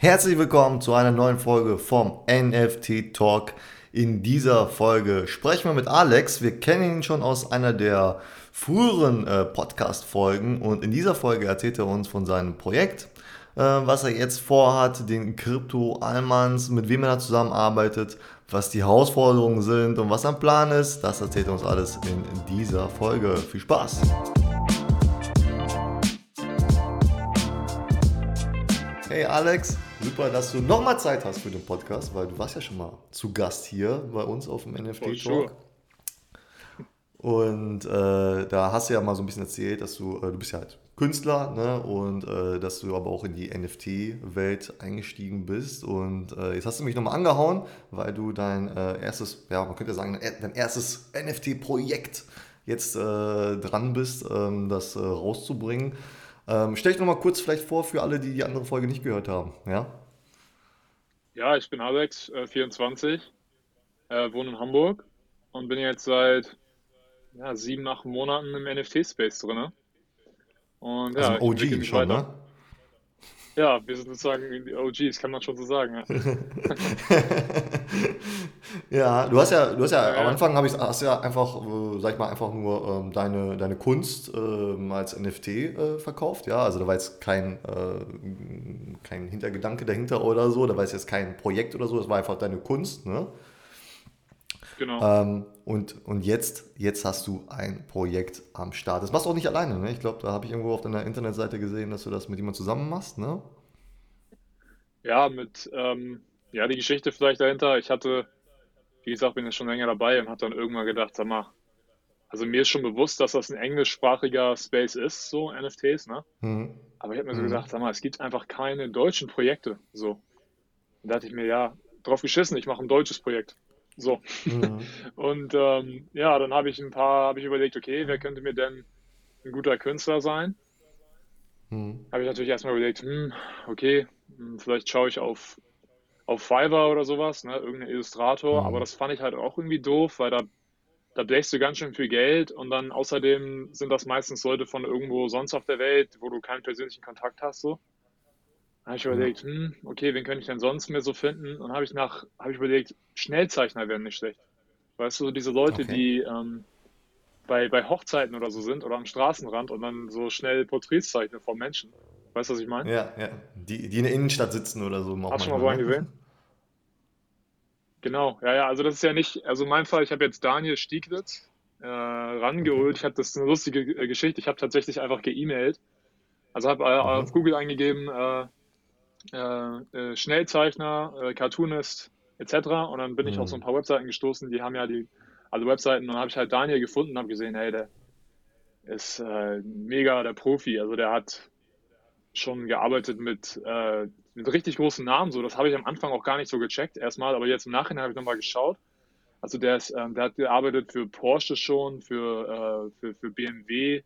Herzlich willkommen zu einer neuen Folge vom NFT Talk. In dieser Folge sprechen wir mit Alex. Wir kennen ihn schon aus einer der früheren äh, Podcast-Folgen und in dieser Folge erzählt er uns von seinem Projekt, äh, was er jetzt vorhat, den Crypto Almans, mit wem er da zusammenarbeitet, was die Herausforderungen sind und was sein Plan ist. Das erzählt er uns alles in dieser Folge. Viel Spaß! Hey Alex, super, dass du nochmal Zeit hast für den Podcast, weil du warst ja schon mal zu Gast hier bei uns auf dem NFT Talk. Sure. Und äh, da hast du ja mal so ein bisschen erzählt, dass du, äh, du bist ja halt Künstler, ne? Und äh, dass du aber auch in die NFT-Welt eingestiegen bist. Und äh, jetzt hast du mich nochmal angehauen, weil du dein äh, erstes, ja, man könnte ja sagen, dein erstes NFT-Projekt jetzt äh, dran bist, ähm, das rauszubringen. Ähm, stell dich nochmal kurz vielleicht vor für alle, die die andere Folge nicht gehört haben. Ja, ja ich bin Alex, äh, 24, äh, wohne in Hamburg und bin jetzt seit ja, sieben, acht Monaten im NFT-Space drin. Und ja, also OG schon, weiter. ne? Ja, wir sind sozusagen die OGs, kann man schon so sagen. Ja, ja du hast ja, du hast ja, ja am Anfang habe ich hast ja einfach, äh, sag ich mal, einfach nur ähm, deine, deine Kunst ähm, als NFT äh, verkauft, ja. Also da war jetzt kein, äh, kein Hintergedanke dahinter oder so, da war jetzt kein Projekt oder so, das war einfach deine Kunst, ne? Genau. Ähm, und, und jetzt, jetzt hast du ein Projekt am Start. Das machst du auch nicht alleine, ne? Ich glaube, da habe ich irgendwo auf deiner Internetseite gesehen, dass du das mit jemandem zusammen machst, ne? Ja, mit, ähm, ja, die Geschichte vielleicht dahinter. Ich hatte, wie gesagt, bin ja schon länger dabei und habe dann irgendwann gedacht, sag mal, also mir ist schon bewusst, dass das ein englischsprachiger Space ist, so NFTs, ne? Mhm. Aber ich habe mir so mhm. gedacht, sag mal, es gibt einfach keine deutschen Projekte, so. Und da dachte ich mir, ja, drauf geschissen, ich mache ein deutsches Projekt. So. Mhm. Und ähm, ja, dann habe ich ein paar, habe ich überlegt, okay, wer könnte mir denn ein guter Künstler sein? Mhm. Habe ich natürlich erstmal überlegt, hm, okay, hm, vielleicht schaue ich auf, auf Fiverr oder sowas, ne, irgendein Illustrator, mhm. aber das fand ich halt auch irgendwie doof, weil da, da bläst du ganz schön viel Geld und dann außerdem sind das meistens Leute von irgendwo sonst auf der Welt, wo du keinen persönlichen Kontakt hast, so. Dann habe ich überlegt, hm, okay, wen könnte ich denn sonst mehr so finden? Und habe ich nach, habe ich überlegt, Schnellzeichner wären nicht schlecht. Weißt du, diese Leute, okay. die ähm, bei, bei Hochzeiten oder so sind oder am Straßenrand und dann so schnell Porträts zeichnen von Menschen. Weißt du, was ich meine? Ja, ja. Die, die in der Innenstadt sitzen oder so. Hast du schon mal so einen gesehen? Genau, ja, ja, also das ist ja nicht, also in meinem Fall, ich habe jetzt Daniel Stieglitz äh, rangeholt. Ich habe das eine lustige äh, Geschichte. Ich habe tatsächlich einfach geemailt. Also habe äh, mhm. auf Google eingegeben, äh, äh, Schnellzeichner, Cartoonist etc. Und dann bin ich mhm. auf so ein paar Webseiten gestoßen, die haben ja die, alle Webseiten und dann habe ich halt Daniel gefunden und habe gesehen, hey, der ist mega der Profi. Also der hat schon gearbeitet mit, äh, mit richtig großen Namen. So, das habe ich am Anfang auch gar nicht so gecheckt erstmal, aber jetzt im Nachhinein habe ich nochmal geschaut. Also der ist, ähm, der hat gearbeitet für Porsche schon, für, äh, für, für BMW,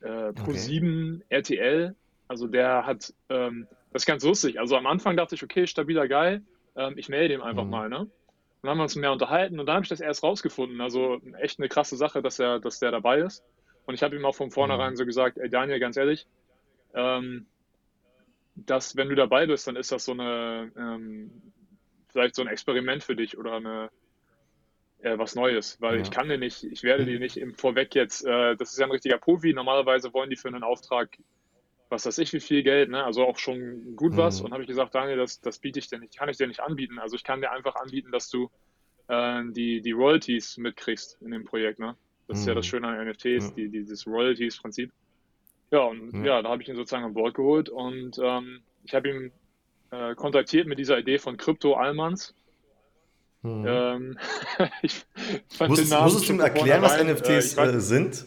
äh, Pro7, okay. RTL. Also der hat ähm, das ist ganz lustig. Also am Anfang dachte ich, okay, stabiler Guy, ähm, ich melde ihm einfach mhm. mal, ne? Und dann haben wir uns mehr unterhalten und dann habe ich das erst rausgefunden. Also echt eine krasse Sache, dass er, dass der dabei ist. Und ich habe ihm auch von vornherein mhm. so gesagt, ey Daniel, ganz ehrlich, ähm, dass wenn du dabei bist, dann ist das so eine, ähm, vielleicht so ein Experiment für dich oder eine, äh, was Neues, weil ja. ich kann dir nicht, ich werde dir nicht im Vorweg jetzt, äh, das ist ja ein richtiger Profi, normalerweise wollen die für einen Auftrag was weiß ich, wie viel Geld, ne? also auch schon gut was. Mhm. Und habe ich gesagt, Daniel, das, das biete ich dir nicht, kann ich dir nicht anbieten. Also ich kann dir einfach anbieten, dass du äh, die, die Royalties mitkriegst in dem Projekt. Ne? Das mhm. ist ja das mhm. Schöne an NFTs, ja. die, dieses Royalties-Prinzip. Ja, und ja. ja. da habe ich ihn sozusagen an Bord geholt und ähm, ich habe ihn äh, kontaktiert mit dieser Idee von Crypto Almans. Mhm. Ähm, ich fand Muss, den Namen musstest du ihm erklären, was NFTs äh, sind?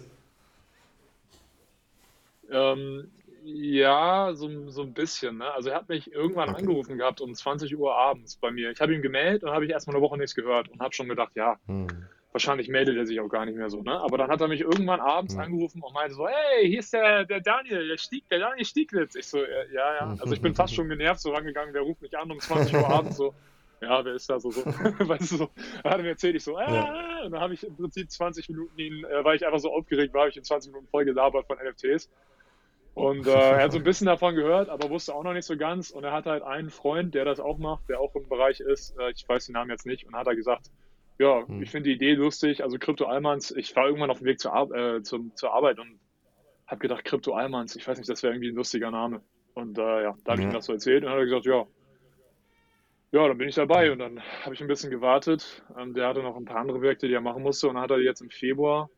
Ähm, ja, so, so ein bisschen. Ne? Also er hat mich irgendwann okay. angerufen gehabt um 20 Uhr abends bei mir. Ich habe ihm gemeldet und habe ich erstmal eine Woche nichts gehört und habe schon gedacht, ja, hm. Wahrscheinlich meldet er sich auch gar nicht mehr so. Ne? Aber dann hat er mich irgendwann abends angerufen und meinte so, hey, hier ist der, der Daniel, der, Stieg, der Daniel Stieglitz. Ich so, ja, ja. Also ich bin fast schon genervt so rangegangen, der ruft mich an um 20 Uhr abends so. Ja, wer ist da so? so weißt du, so, da hat er mir erzählt, ich so, äh, ja. und dann habe ich im Prinzip 20 Minuten ihn, äh, weil ich einfach so aufgeregt war, habe ich in 20 Minuten voll gelabert von NFTs. Und äh, er hat so ein bisschen davon gehört, aber wusste auch noch nicht so ganz. Und er hat halt einen Freund, der das auch macht, der auch im Bereich ist. Äh, ich weiß den Namen jetzt nicht. Und hat er gesagt, ja, hm. ich finde die Idee lustig. Also Krypto Almans, ich war irgendwann auf dem Weg zur, Ar äh, zum, zur Arbeit und habe gedacht, Krypto Almans, ich weiß nicht, das wäre irgendwie ein lustiger Name. Und äh, ja, da habe ich ihm das so erzählt und hat er gesagt, ja, ja, dann bin ich dabei und dann habe ich ein bisschen gewartet. Ähm, der hatte noch ein paar andere Projekte, die er machen musste und dann hat er die jetzt im Februar,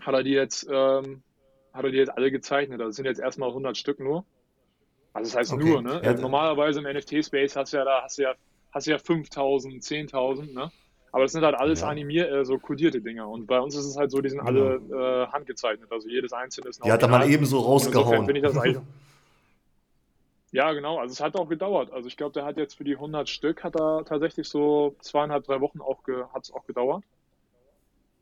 hat er die jetzt, ähm, hat er die jetzt alle gezeichnet. Also es sind jetzt erstmal 100 Stück nur. Also das heißt okay. nur, ne? Ja, Normalerweise im NFT-Space hast du ja da, hast du ja, hast du ja 5000, 10.000, ne? Aber das sind halt alles ja. animiert, äh, so kodierte Dinger. Und bei uns ist es halt so, die sind alle äh, handgezeichnet. Also jedes einzelne ist ein Die hat er mal eben so rausgehauen. Ich das eigentlich, Ja, genau. Also es hat auch gedauert. Also ich glaube, der hat jetzt für die 100 Stück hat er tatsächlich so zweieinhalb, drei Wochen auch hat es auch gedauert.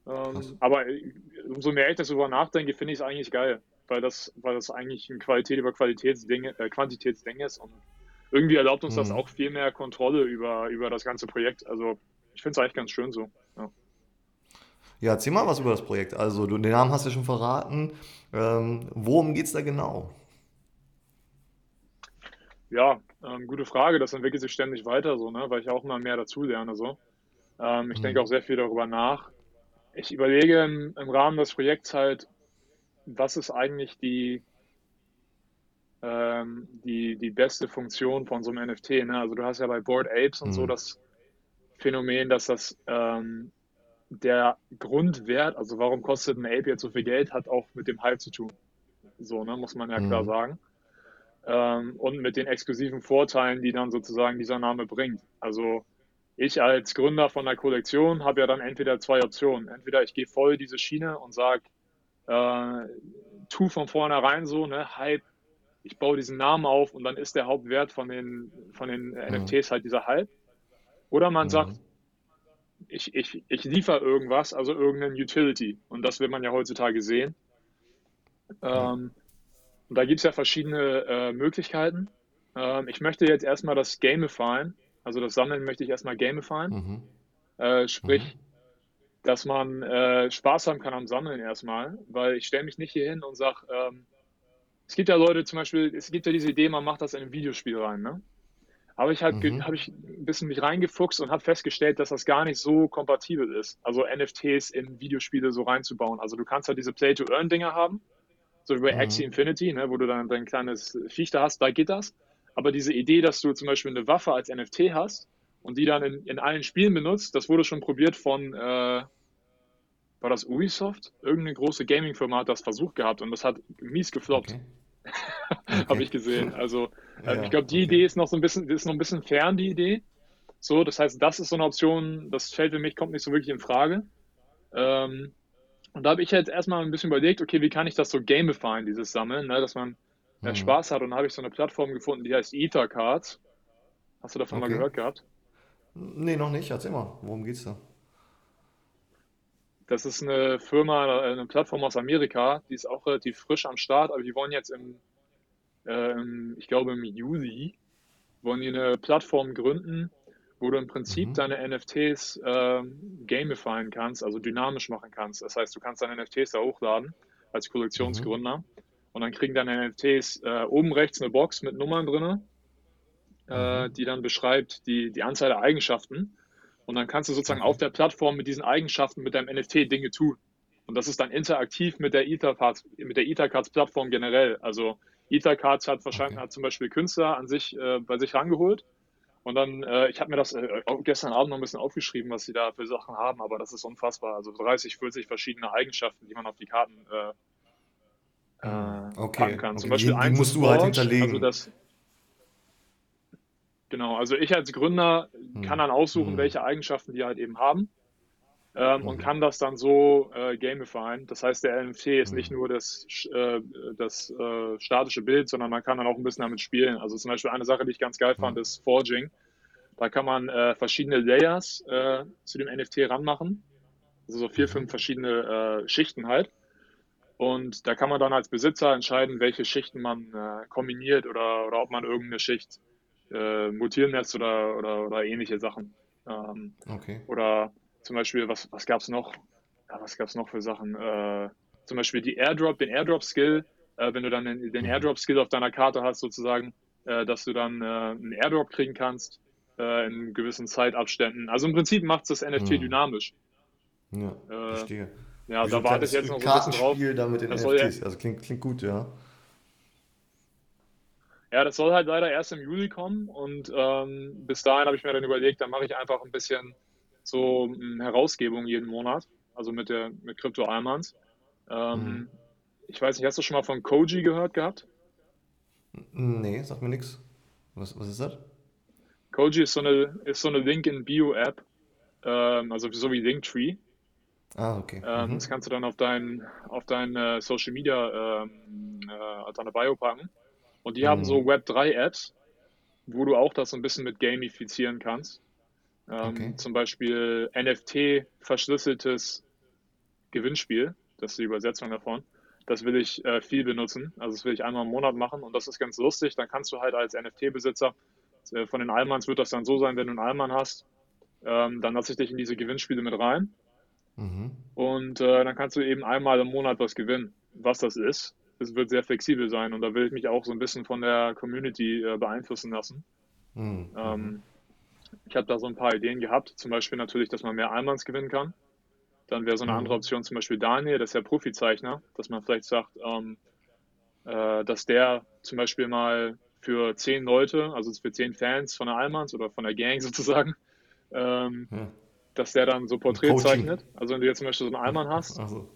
Ähm, aber äh, umso mehr ich darüber nachdenke, finde ich es eigentlich geil, weil das, weil das eigentlich ein Qualität über Qualitätsding, äh, Quantitätsding ist und irgendwie erlaubt uns mhm. das auch viel mehr Kontrolle über, über das ganze Projekt. Also ich finde es eigentlich ganz schön so. Ja. ja, erzähl mal was über das Projekt. Also du den Namen hast du schon verraten. Ähm, worum geht es da genau? Ja, ähm, gute Frage. Das entwickelt sich ständig weiter, so, ne? weil ich auch immer mehr dazu lerne. So. Ähm, ich mhm. denke auch sehr viel darüber nach. Ich überlege im, im, Rahmen des Projekts halt, was ist eigentlich die, ähm, die, die beste Funktion von so einem NFT. Ne? Also du hast ja bei Board Apes und mhm. so das Phänomen, dass das ähm, der Grundwert, also warum kostet ein Ape jetzt so viel Geld, hat auch mit dem Hype zu tun. So, ne, muss man ja mhm. klar sagen ähm, und mit den exklusiven Vorteilen, die dann sozusagen dieser Name bringt. Also ich als Gründer von der Kollektion habe ja dann entweder zwei Optionen. Entweder ich gehe voll diese Schiene und sage, äh, tu von vornherein so, ne, Hype, ich baue diesen Namen auf und dann ist der Hauptwert von den, von den mhm. NFTs halt dieser Hype. Oder man mhm. sagt, ich, ich, ich liefere irgendwas, also irgendein Utility. Und das will man ja heutzutage sehen. Ähm, und da gibt es ja verschiedene äh, Möglichkeiten. Ähm, ich möchte jetzt erstmal das Gamifyen, also das Sammeln möchte ich erstmal gamifyen. Mhm. Äh, sprich, mhm. dass man äh, Spaß haben kann am Sammeln erstmal, weil ich stelle mich nicht hier hin und sage, ähm, es gibt ja Leute zum Beispiel, es gibt ja diese Idee, man macht das in ein Videospiel rein, ne? Aber ich halt, mhm. habe ich ein bisschen mich reingefuchst und habe festgestellt, dass das gar nicht so kompatibel ist. Also NFTs in Videospiele so reinzubauen. Also du kannst halt diese Play-to-Earn-Dinger haben so wie bei mhm. Axie Infinity, ne, wo du dann dein kleines Viech da hast, da geht das. Aber diese Idee, dass du zum Beispiel eine Waffe als NFT hast und die dann in, in allen Spielen benutzt, das wurde schon probiert von, äh, war das Ubisoft? Irgendeine große Gaming-Firma hat das versucht gehabt und das hat mies gefloppt. Okay. Okay. Habe ich gesehen. Also äh, ja, ich glaube, die okay. Idee ist noch so ein bisschen, ist noch ein bisschen fern, die Idee. So, das heißt, das ist so eine Option, das fällt für mich, kommt nicht so wirklich in Frage. Ähm, und da habe ich jetzt erstmal ein bisschen überlegt, okay, wie kann ich das so gamifyen, dieses Sammeln, ne, dass man mhm. Spaß hat. Und da habe ich so eine Plattform gefunden, die heißt Ethercards. Hast du davon okay. mal gehört gehabt? Nee, noch nicht. Erzähl mal, worum geht's da? Das ist eine Firma, eine Plattform aus Amerika, die ist auch relativ frisch am Start, aber die wollen jetzt im, äh, ich glaube im Juli, wollen die eine Plattform gründen, wo du im Prinzip mhm. deine NFTs äh, gamifyen kannst, also dynamisch machen kannst. Das heißt, du kannst deine NFTs da hochladen als Kollektionsgründer mhm. und dann kriegen deine NFTs äh, oben rechts eine Box mit Nummern drin, äh, mhm. die dann beschreibt die, die Anzahl der Eigenschaften. Und dann kannst du sozusagen auf der Plattform mit diesen Eigenschaften mit deinem NFT Dinge tun. Und das ist dann interaktiv mit der Ethercards, mit der Ethercards Plattform generell. Also Ethercards hat wahrscheinlich okay. hat zum Beispiel Künstler an sich äh, bei sich rangeholt und dann, äh, ich habe mir das äh, gestern Abend noch ein bisschen aufgeschrieben, was sie da für Sachen haben, aber das ist unfassbar. Also 30, 40 verschiedene Eigenschaften, die man auf die Karten äh, äh okay. packen kann. Zum Beispiel die, die musst du halt hinterlegen. Also das, genau, also ich als Gründer hm. kann dann aussuchen, hm. welche Eigenschaften die halt eben haben. Ähm, hm. Und kann das dann so äh, gamifyen. Das heißt, der NFT ist nicht hm. nur das, äh, das äh, statische Bild, sondern man kann dann auch ein bisschen damit spielen. Also zum Beispiel eine Sache, die ich ganz geil fand, hm. ist Forging. Da kann man äh, verschiedene Layers äh, zu dem NFT ranmachen. Also so vier, fünf verschiedene äh, Schichten halt. Und da kann man dann als Besitzer entscheiden, welche Schichten man äh, kombiniert oder, oder ob man irgendeine Schicht äh, mutieren lässt oder, oder, oder ähnliche Sachen. Ähm, okay. Oder zum Beispiel, was, was gab es noch? Ja, was gab es noch für Sachen? Äh, zum Beispiel die Airdrop, den Airdrop-Skill äh, wenn du dann den, den mhm. Airdrop-Skill auf deiner Karte hast, sozusagen, äh, dass du dann äh, einen Airdrop kriegen kannst äh, in gewissen Zeitabständen. Also im Prinzip macht es das NFT mhm. dynamisch. Ja, äh, verstehe. Ja, Wie da warte ich jetzt noch so ein bisschen drauf. damit in NFTs, also klingt, klingt gut, ja. Ja, das soll halt leider erst im Juli kommen und ähm, bis dahin habe ich mir dann überlegt, dann mache ich einfach ein bisschen so hm, Herausgebung jeden Monat, also mit der mit Crypto Almans. Ähm, mhm. Ich weiß nicht, hast du schon mal von Koji gehört gehabt? Nee, sag mir nichts. Was, was ist das? Koji ist so eine, ist so eine Link-in-Bio-App, ähm, also so wie Linktree. Ah, okay. Ähm, mhm. Das kannst du dann auf dein, auf dein äh, Social Media, ähm, äh, auf deine Bio packen. Und die mhm. haben so Web3-Apps, wo du auch das so ein bisschen mit gamifizieren kannst. Ähm, okay. Zum Beispiel NFT verschlüsseltes Gewinnspiel, das ist die Übersetzung davon. Das will ich äh, viel benutzen. Also das will ich einmal im Monat machen und das ist ganz lustig. Dann kannst du halt als NFT-Besitzer, äh, von den Allmanns wird das dann so sein, wenn du einen Allmann hast, ähm, dann lasse ich dich in diese Gewinnspiele mit rein. Mhm. Und äh, dann kannst du eben einmal im Monat was gewinnen. Was das ist, es wird sehr flexibel sein und da will ich mich auch so ein bisschen von der Community äh, beeinflussen lassen. Mhm. Ähm, ich habe da so ein paar Ideen gehabt, zum Beispiel natürlich, dass man mehr Allmanns gewinnen kann. Dann wäre so eine mhm. andere Option zum Beispiel Daniel, das ist ja Profizeichner, dass man vielleicht sagt, ähm, äh, dass der zum Beispiel mal für zehn Leute, also für zehn Fans von der Allmanns oder von der Gang sozusagen, ähm, ja. dass der dann so Porträt zeichnet. Also wenn du jetzt zum Beispiel so einen Allmann hast, also,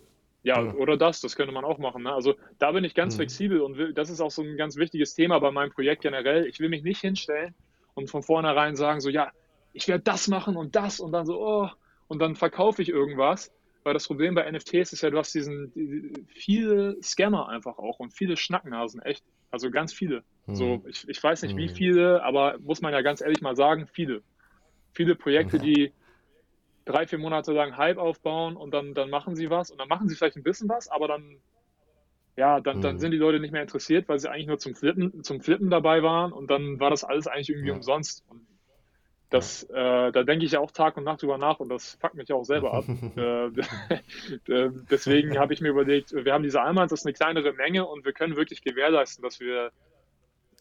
ja, ja, oder das, das könnte man auch machen. Ne? Also da bin ich ganz mhm. flexibel und will, das ist auch so ein ganz wichtiges Thema bei meinem Projekt generell. Ich will mich nicht hinstellen und von vornherein sagen, so ja, ich werde das machen und das und dann so, oh, und dann verkaufe ich irgendwas. Weil das Problem bei NFTs ist ja, du hast diesen die, viele Scammer einfach auch und viele Schnacknasen, echt. Also ganz viele. Mhm. So, ich, ich weiß nicht, mhm. wie viele, aber muss man ja ganz ehrlich mal sagen, viele. Viele Projekte, mhm. die drei, vier Monate lang Hype aufbauen und dann, dann machen sie was und dann machen sie vielleicht ein bisschen was, aber dann, ja, dann, dann mhm. sind die Leute nicht mehr interessiert, weil sie eigentlich nur zum Flippen, zum Flippen dabei waren und dann war das alles eigentlich irgendwie ja. umsonst. Und das, äh, da denke ich ja auch Tag und Nacht drüber nach und das fuckt mich auch selber ab. Äh, äh, deswegen habe ich mir überlegt, wir haben diese Almans, das ist eine kleinere Menge und wir können wirklich gewährleisten, dass wir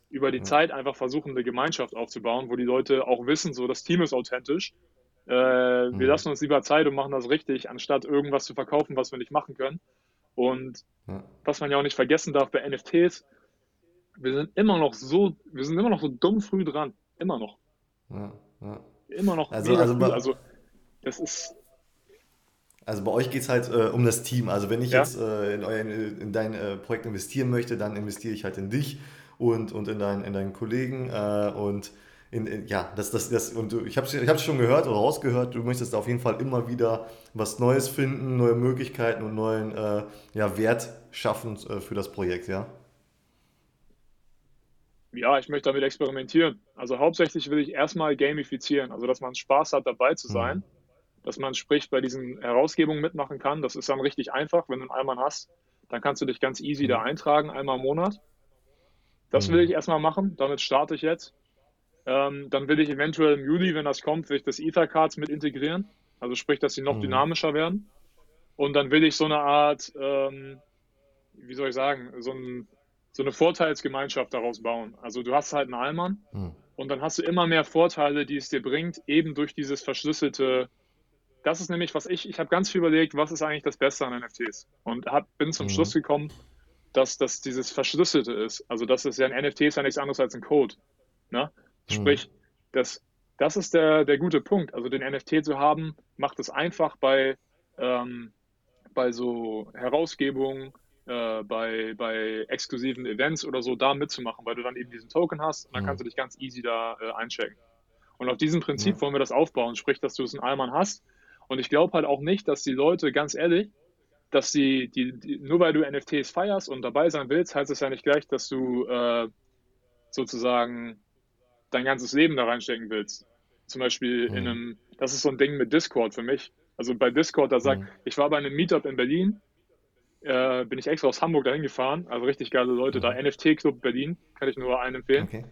über die ja. Zeit einfach versuchen, eine Gemeinschaft aufzubauen, wo die Leute auch wissen, so das Team ist authentisch. Äh, wir mhm. lassen uns lieber Zeit und machen das richtig, anstatt irgendwas zu verkaufen, was wir nicht machen können. Und ja. was man ja auch nicht vergessen darf bei NFTs, wir sind immer noch so, wir sind immer noch so dumm früh dran. Immer noch. Ja. Ja. Immer noch also, also, bei, also das ist. Also bei euch geht es halt äh, um das Team. Also wenn ich ja. jetzt äh, in, euer, in dein äh, Projekt investieren möchte, dann investiere ich halt in dich und, und in, dein, in deinen Kollegen. Äh, und in, in, ja, das, das, das, und ich habe es ich schon gehört oder rausgehört, du möchtest auf jeden Fall immer wieder was Neues finden, neue Möglichkeiten und neuen äh, ja, Wert schaffen äh, für das Projekt, ja? Ja, ich möchte damit experimentieren. Also hauptsächlich will ich erstmal gamifizieren, also dass man Spaß hat, dabei zu sein. Mhm. Dass man sprich bei diesen Herausgebungen mitmachen kann. Das ist dann richtig einfach. Wenn du einen Allmann hast, dann kannst du dich ganz easy mhm. da eintragen, einmal im Monat. Das mhm. will ich erstmal machen. Damit starte ich jetzt. Ähm, dann will ich eventuell im Juli, wenn das kommt, will ich das Ether-Cards mit integrieren. Also sprich, dass sie noch mhm. dynamischer werden. Und dann will ich so eine Art, ähm, wie soll ich sagen, so ein so eine Vorteilsgemeinschaft daraus bauen. Also du hast halt einen Allmann hm. und dann hast du immer mehr Vorteile, die es dir bringt, eben durch dieses verschlüsselte. Das ist nämlich, was ich, ich habe ganz viel überlegt, was ist eigentlich das Beste an NFTs und hab, bin zum hm. Schluss gekommen, dass das dieses Verschlüsselte ist. Also das ist ja ein NFT ist ja nichts anderes als ein Code. Ne? Hm. Sprich, das, das ist der, der gute Punkt. Also den NFT zu haben, macht es einfach bei, ähm, bei so Herausgebungen, äh, bei, bei exklusiven Events oder so da mitzumachen, weil du dann eben diesen Token hast und dann mhm. kannst du dich ganz easy da äh, einchecken. Und auf diesem Prinzip ja. wollen wir das aufbauen, sprich, dass du es in Allmann hast. Und ich glaube halt auch nicht, dass die Leute, ganz ehrlich, dass sie, die, die, nur weil du NFTs feierst und dabei sein willst, heißt es ja nicht gleich, dass du äh, sozusagen dein ganzes Leben da reinstecken willst. Zum Beispiel mhm. in einem, das ist so ein Ding mit Discord für mich. Also bei Discord, da sagt, mhm. ich war bei einem Meetup in Berlin äh, bin ich extra aus Hamburg dahin gefahren. Also richtig geile Leute da. Mhm. NFT-Club Berlin, kann ich nur einen empfehlen. Okay.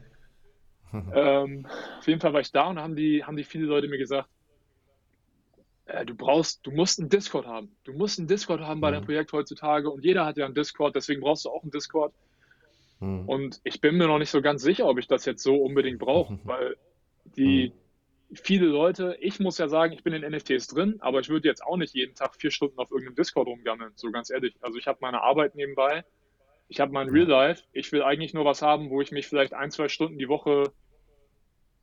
ähm, auf jeden Fall war ich da und haben die, haben die viele Leute mir gesagt, äh, du brauchst, du musst einen Discord haben. Du musst einen Discord haben bei deinem Mhm. Projekt heutzutage und jeder hat ja einen Discord, deswegen brauchst du auch einen Discord. Mhm. Und ich bin mir noch nicht so ganz sicher, ob ich das jetzt so unbedingt brauche, weil die viele Leute, ich muss ja sagen, ich bin in NFTs drin, aber ich würde jetzt auch nicht jeden Tag vier Stunden auf irgendeinem Discord rumgammeln, so ganz ehrlich. Also ich habe meine Arbeit nebenbei, ich habe mein Real Life, ich will eigentlich nur was haben, wo ich mich vielleicht ein, zwei Stunden die Woche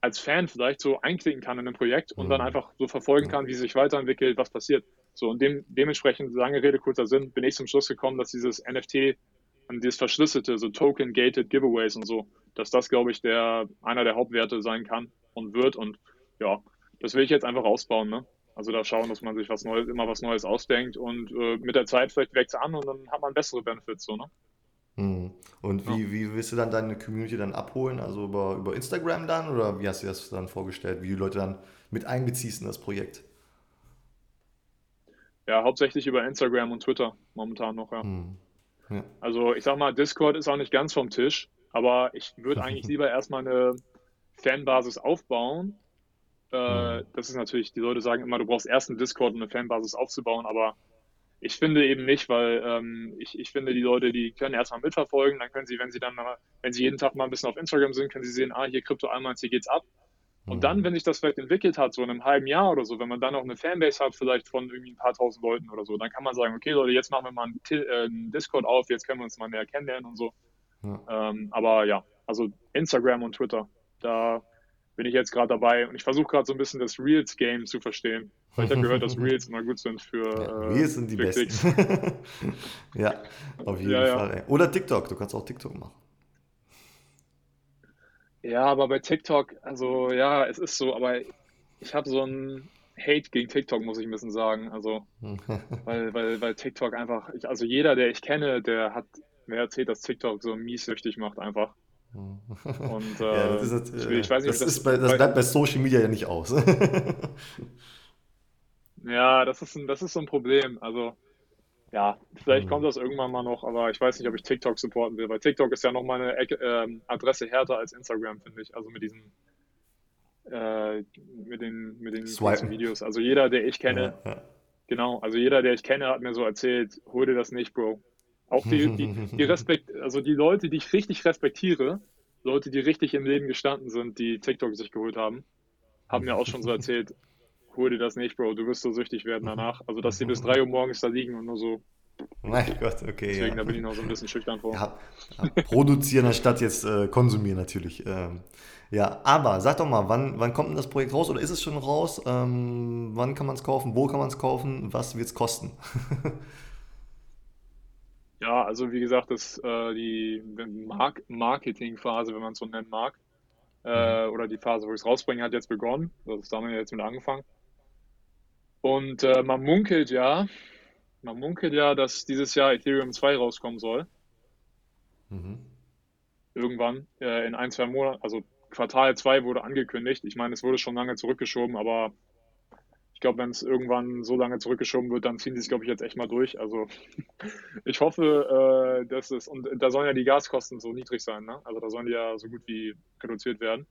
als Fan vielleicht so einklicken kann in ein Projekt und dann Mhm. einfach so verfolgen kann, wie sich weiterentwickelt, was passiert. So und dem, dementsprechend, lange Rede, kurzer Sinn, bin ich zum Schluss gekommen, dass dieses NFT und dieses verschlüsselte, so Token-Gated Giveaways und so, dass das, glaube ich, der, einer der Hauptwerte sein kann und wird und ja, das will ich jetzt einfach ausbauen, ne? Also da schauen, dass man sich was Neues, immer was Neues ausdenkt und äh, mit der Zeit vielleicht wächst es an und dann hat man bessere Benefits, so, ne? Mhm. Und Ja. wie, wie willst du dann deine Community dann abholen? Also über, über Instagram dann oder wie hast du dir das dann vorgestellt, wie du Leute dann mit einbeziehst in das Projekt? Ja, hauptsächlich über Instagram und Twitter momentan noch, ja. Mhm. Ja. Also ich sag mal, Discord ist auch nicht ganz vom Tisch, aber ich würde eigentlich lieber erstmal eine Fanbasis aufbauen. Äh, Mhm. das ist natürlich, die Leute sagen immer, du brauchst erst einen Discord, um eine Fanbasis aufzubauen, aber ich finde eben nicht, weil ähm, ich, ich finde, die Leute, die können erstmal mitverfolgen, dann können sie, wenn sie dann mal, wenn sie jeden Tag mal ein bisschen auf Instagram sind, können sie sehen, ah, hier Krypto einmal, hier geht's ab. Und dann, Mhm. wenn sich das vielleicht entwickelt hat, so in einem halben Jahr oder so, wenn man dann auch eine Fanbase hat, vielleicht von irgendwie ein paar tausend Leuten oder so, dann kann man sagen, okay Leute, jetzt machen wir mal einen, äh, einen Discord auf, jetzt können wir uns mal näher kennenlernen und so. Ja. Ähm, aber ja, also Instagram und Twitter, da bin ich jetzt gerade dabei und ich versuche gerade so ein bisschen das Reels-Game zu verstehen. Weil ich habe gehört, dass Reels immer gut sind für, Ja, äh, wir sind die Besten. Ja, auf jeden Ja. Fall. Oder TikTok, du kannst auch TikTok machen. Ja, aber bei TikTok, also ja, es ist so, aber ich habe so einen Hate gegen TikTok, muss ich ein bisschen sagen. Also, weil, weil, weil TikTok einfach, ich, also jeder, der ich kenne, der hat mir erzählt, dass TikTok so mies süchtig macht einfach. Und äh, ja, das, ist, jetzt, deswegen, ich weiß nicht, das, das, bei, das bleibt bei Social Media ja nicht aus. Ja, das ist ein, das ist so ein Problem. Also, ja, vielleicht Mhm. kommt das irgendwann mal noch, aber ich weiß nicht, ob ich TikTok supporten will, weil TikTok ist ja noch mal eine ähm, Adresse härter als Instagram, finde ich. Also mit diesen, äh, mit den, mit den Videos. Also jeder, der ich kenne, ja, ja. genau, also jeder, der ich kenne, hat mir so erzählt, hol dir das nicht, Bro. Auch die, die, die Respekt, also die Leute, die ich richtig respektiere, Leute, die richtig im Leben gestanden sind, die TikTok sich geholt haben, haben mir auch schon so erzählt, hol dir das nicht, Bro, du wirst so süchtig werden danach. Also, dass sie bis 3 Uhr morgens da liegen und nur so, Mein Gott, okay. deswegen, ja. da bin ich noch so ein bisschen schüchtern vor. Ja, produzieren anstatt jetzt äh, konsumieren natürlich. Ähm, ja, aber sag doch mal, wann, wann kommt denn das Projekt raus oder ist es schon raus? Ähm, wann kann man es kaufen? Wo kann man es kaufen? Was wird es kosten? Ja, also wie gesagt, das, äh, die Mark Marketingphase, wenn man es so nennen mag, äh, oder die Phase, wo ich es rausbringe, hat jetzt begonnen. Das ist damit jetzt mit angefangen. Und äh, man munkelt ja, man munkelt ja, dass dieses Jahr Ethereum 2 rauskommen soll. Mhm. Irgendwann äh, in ein, zwei Monaten. Also Quartal 2 wurde angekündigt. Ich meine, es wurde schon lange zurückgeschoben, aber ich glaube, wenn es irgendwann so lange zurückgeschoben wird, dann ziehen sie es, glaube ich, jetzt echt mal durch. Also ich hoffe, äh, dass es, und da sollen ja die Gaskosten so niedrig sein, ne? Also da sollen die ja so gut wie reduziert werden.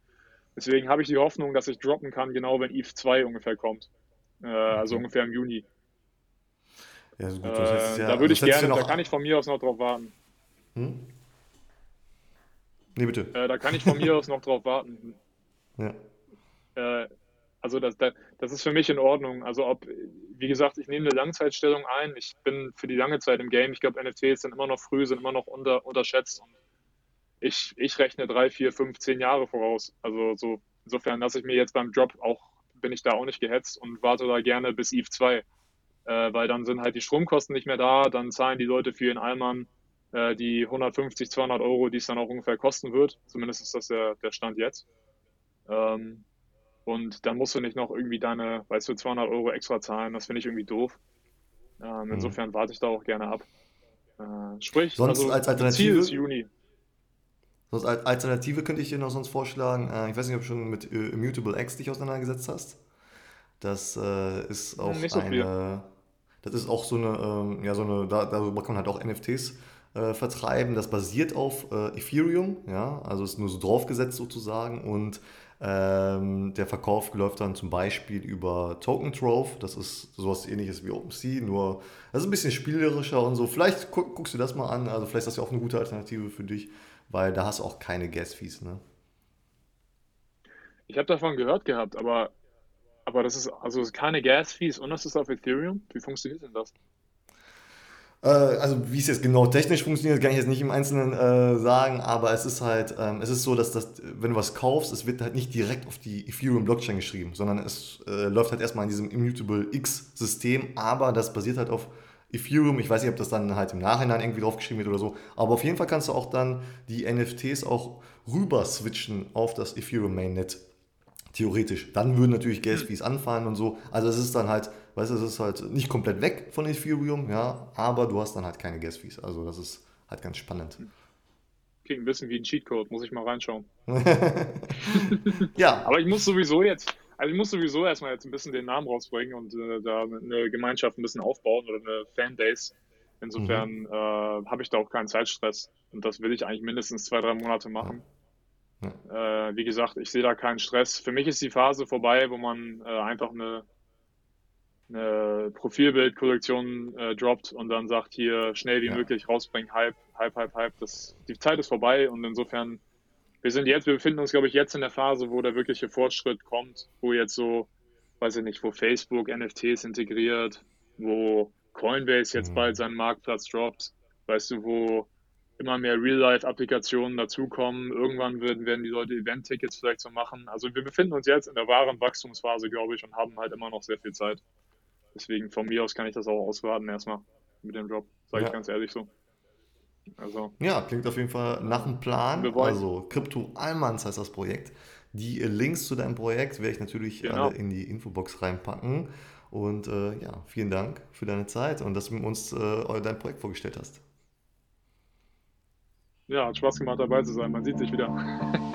Deswegen habe ich die Hoffnung, dass ich droppen kann, genau wenn ETH 2 ungefähr kommt. Äh, Also Okay. ungefähr im Juni. Ja, so Äh, gut, das heißt, es ja, da würde ich gerne, ja da noch, kann ich von mir aus noch drauf warten. Hm? Nee, bitte. Äh, da kann ich von mir aus noch drauf warten. Ja. Äh, also das, das, ist für mich in Ordnung. Also ob, wie gesagt, ich nehme eine Langzeitstellung ein. Ich bin für die lange Zeit im Game. Ich glaube, NFTs sind immer noch früh, sind immer noch unter, unterschätzt. Und ich, ich rechne drei, vier, fünf, zehn Jahre voraus. Also so insofern lasse ich mir jetzt beim Drop auch, bin ich da auch nicht gehetzt und warte da gerne bis EVE 2. Äh, weil dann sind halt die Stromkosten nicht mehr da, dann zahlen die Leute für ihren Allmann äh, die 150, 200 Euro, die es dann auch ungefähr kosten wird. Zumindest ist das der, der Stand jetzt. Ähm, und dann musst du nicht noch irgendwie deine, weißt du, 200 Euro extra zahlen. Das finde ich irgendwie doof. Ähm, Mhm. insofern warte ich da auch gerne ab. Äh, sprich, Sonst also als Ziel Alternative? ist Juni. Sonst als Alternative könnte ich dir noch sonst vorschlagen, äh, ich weiß nicht, ob du schon mit äh, Immutable X dich auseinandergesetzt hast. Das äh, ist auch nicht so viel. eine, das ist auch so eine, ähm, ja, so eine, da, darüber kann man halt auch NFTs äh, vertreiben. Das basiert auf äh, Ethereum, ja, also ist nur so draufgesetzt sozusagen und Ähm, der Verkauf läuft dann zum Beispiel über Token Trove. Das ist sowas ähnliches wie OpenSea, nur das ist ein bisschen spielerischer und so. Vielleicht guckst du das mal an. Also vielleicht ist das ja auch eine gute Alternative für dich, weil da hast du auch keine Gas-Fees. Ne? Ich habe davon gehört gehabt, aber, aber das ist also keine Gas-Fees und das ist auf Ethereum. Wie funktioniert denn das? Äh, also wie es jetzt genau technisch funktioniert, kann ich jetzt nicht im Einzelnen äh, sagen, aber es ist halt, ähm, es ist so, dass das, wenn du was kaufst, es wird halt nicht direkt auf die Ethereum Blockchain geschrieben, sondern es äh, läuft halt erstmal in diesem Immutable X-System, aber das basiert halt auf Ethereum. Ich weiß nicht, ob das dann halt im Nachhinein irgendwie draufgeschrieben wird oder so, aber auf jeden Fall kannst du auch dann die NFTs auch rüber switchen auf das Ethereum Mainnet. Theoretisch. Dann würden natürlich Gas-Fees anfallen und so. Also es ist dann halt Weißt du, es ist halt nicht komplett weg von Ethereum, ja, aber du hast dann halt keine Gas-Fees. Also das ist halt ganz spannend. Klingt ein bisschen wie ein Cheatcode, muss ich mal reinschauen. ja. Aber ich muss sowieso jetzt, also ich muss sowieso erstmal jetzt ein bisschen den Namen rausbringen und äh, da eine Gemeinschaft ein bisschen aufbauen oder eine Fanbase. Insofern mhm. äh, habe ich da auch keinen Zeitstress. Und das will ich eigentlich mindestens zwei, drei Monate machen. Ja. Äh, wie gesagt, ich sehe da keinen Stress. Für mich ist die Phase vorbei, wo man äh, einfach eine eine Profilbildkollektion äh, droppt und dann sagt, hier schnell wie ja. möglich rausbringen, Hype, Hype, Hype, Hype. Das, die Zeit ist vorbei und insofern, wir sind jetzt, wir befinden uns, glaube ich, jetzt in der Phase, wo der wirkliche Fortschritt kommt, wo jetzt so, weiß ich nicht, wo Facebook NFTs integriert, wo Coinbase jetzt mhm. bald seinen Marktplatz droppt, weißt du, wo immer mehr Real-Life-Applikationen dazukommen. Irgendwann werden, werden die Leute Event-Tickets vielleicht so machen. Also wir befinden uns jetzt in der wahren Wachstumsphase, glaube ich, und haben halt immer noch sehr viel Zeit. Deswegen von mir aus kann ich das auch auswarten erstmal mit dem Job, sage ja. ich ganz ehrlich so. Also, ja, klingt auf jeden Fall nach einem Plan. Also Crypto Almans heißt das Projekt. Die Links zu deinem Projekt werde ich natürlich genau. alle in die Infobox reinpacken. Und äh, ja, vielen Dank für deine Zeit und dass du uns äh, dein Projekt vorgestellt hast. Ja, hat Spaß gemacht dabei zu sein. Man sieht sich wieder.